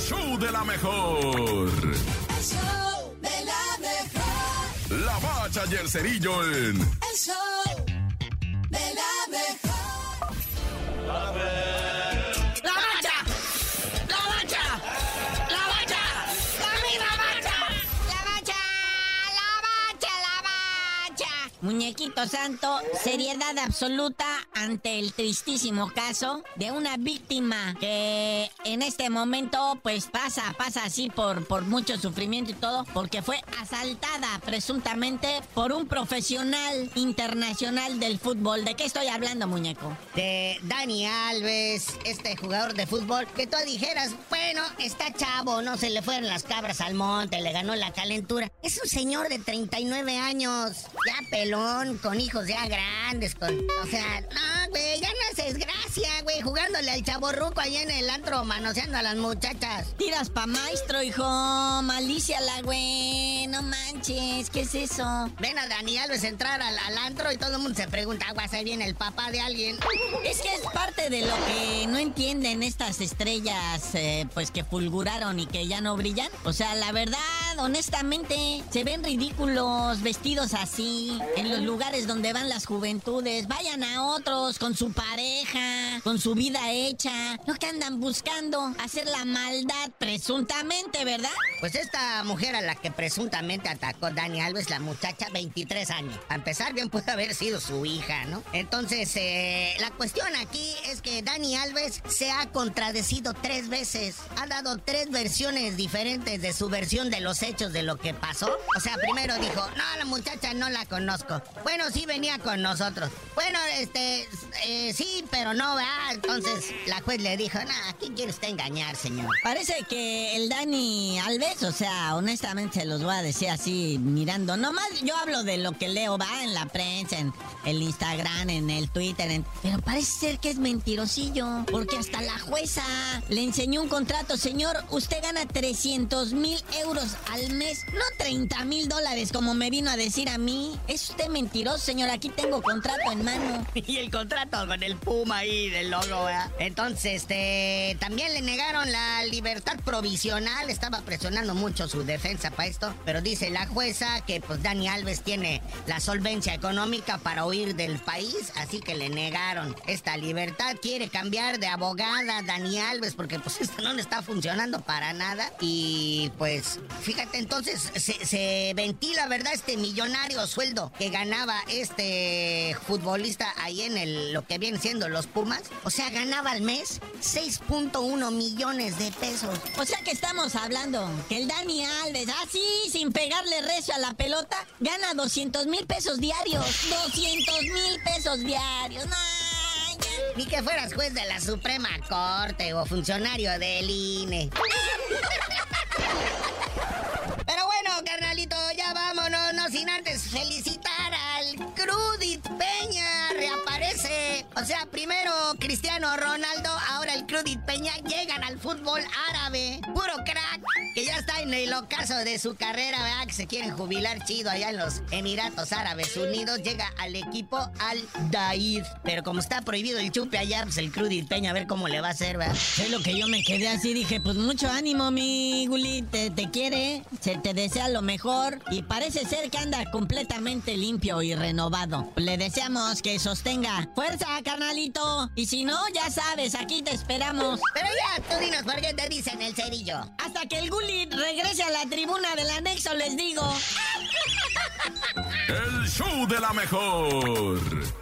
show de la mejor. El show de la mejor. La bacha y el cerillo en El show de la mejor. ¡La bacha! ¡La bacha! ¡La bacha! ¡La misma bacha! La bacha, la bacha, la bacha. Muñequito santo, seriedad absoluta ante el tristísimo caso de una víctima que en este momento pues pasa, pasa así por, por mucho sufrimiento y todo, porque fue asaltada presuntamente por un profesional internacional del fútbol. ¿De qué estoy hablando, muñeco? De Dani Alves, este jugador de fútbol, que tú dijeras, bueno, está chavo, no se le fueron las cabras al monte, le ganó la calentura. Es un señor de 39 años, ya pelón, con hijos ya grandes, con... O sea, no, güey, ya no es desgracia, güey, jugándole al chaborruco ahí en el antro, manoseando a las muchachas. Tiras pa' maestro, hijo. Malicia la güey. No manches, ¿qué es eso? Ven a Dani Alves entrar al, al antro y todo el mundo se pregunta, aguas, ahí viene el papá de alguien. Es que es parte de lo que no entienden estas estrellas, eh, pues que fulguraron y que ya no brillan. O sea, la verdad, honestamente, se ven ridículos vestidos así en los lugares donde van las juventudes. Vayan a otros con su pareja, con su vida hecha. No que andan buscando hacer la maldad presuntamente, ¿verdad? Pues esta mujer a la que presuntamente atacó Dani Alves, la muchacha, 23 años. A empezar, bien puede haber sido su hija, ¿no? Entonces, eh, la cuestión aquí es que Dani Alves se ha contradecido tres veces. Ha dado tres versiones diferentes de su versión de los hechos de lo que pasó. O sea, primero dijo, no, la muchacha no la conozco. Bueno, sí venía con nosotros. Bueno, este, eh, sí, pero no, ¿verdad? Entonces, la juez le dijo, no, ¿a quién quiere usted engañar, señor? Parece que el Dani Alves, o sea, honestamente se los voy a decir así mirando. Nomás yo hablo de lo que leo, va en la prensa, en el Instagram, en el Twitter, en- pero parece ser que es mentirosillo. Porque hasta la jueza le enseñó un contrato. Señor, usted gana 300 mil euros al mes, no 30 mil dólares como me vino a decir a mí. Es usted mentiroso, señor. Aquí tengo contrato en mano. Y el contrato con el Puma ahí logo, ¿verdad? Entonces, este, también le negaron la libertad provisional. Estaba presionando mucho su defensa para esto. Pero dice la jueza que pues Dani Alves tiene la solvencia económica para huir del país. Así que le negaron esta libertad. Quiere cambiar de abogada Dani Alves porque pues esto no le está funcionando para nada. Y pues, fíjate, entonces se, se ventila, ¿verdad? Este millonario sueldo que ganaba este futbolista ahí en el, lo que viene siendo los Pumas. O sea, ganaba al mes 6.1 millones de pesos. O sea que estamos hablando que el Dani Alves, así sin pegarle recio a la pelota, gana 200 mil pesos diarios. 200 mil pesos diarios. No. Ni que fueras juez de la Suprema Corte o funcionario del INE. Pero bueno, carnalito, ya vámonos, no sin antes felicitar O sea, primero Cristiano Ronaldo, ahora el Crudit Peña llegan al fútbol árabe. Puro crack, que ya está en el ocaso de su carrera, ¿verdad? Que se quieren jubilar chido allá en los Emiratos Árabes Unidos. Llega al equipo Al Dair. Pero como está prohibido el chupe allá, pues el Crudit Peña a ver cómo le va a hacer, ¿verdad? Es lo que yo me quedé así, dije, pues mucho ánimo, mi Guli, te, te quiere, se te desea lo mejor y parece ser que anda completamente limpio y renovado. Le deseamos que sostenga fuerza, carnalito, y si no, ya sabes, aquí te esperamos. Pero ya, tú dinos por qué te dicen el cerillo. Hasta que el Guli regrese a la tribuna del anexo, les digo. el show de la mejor.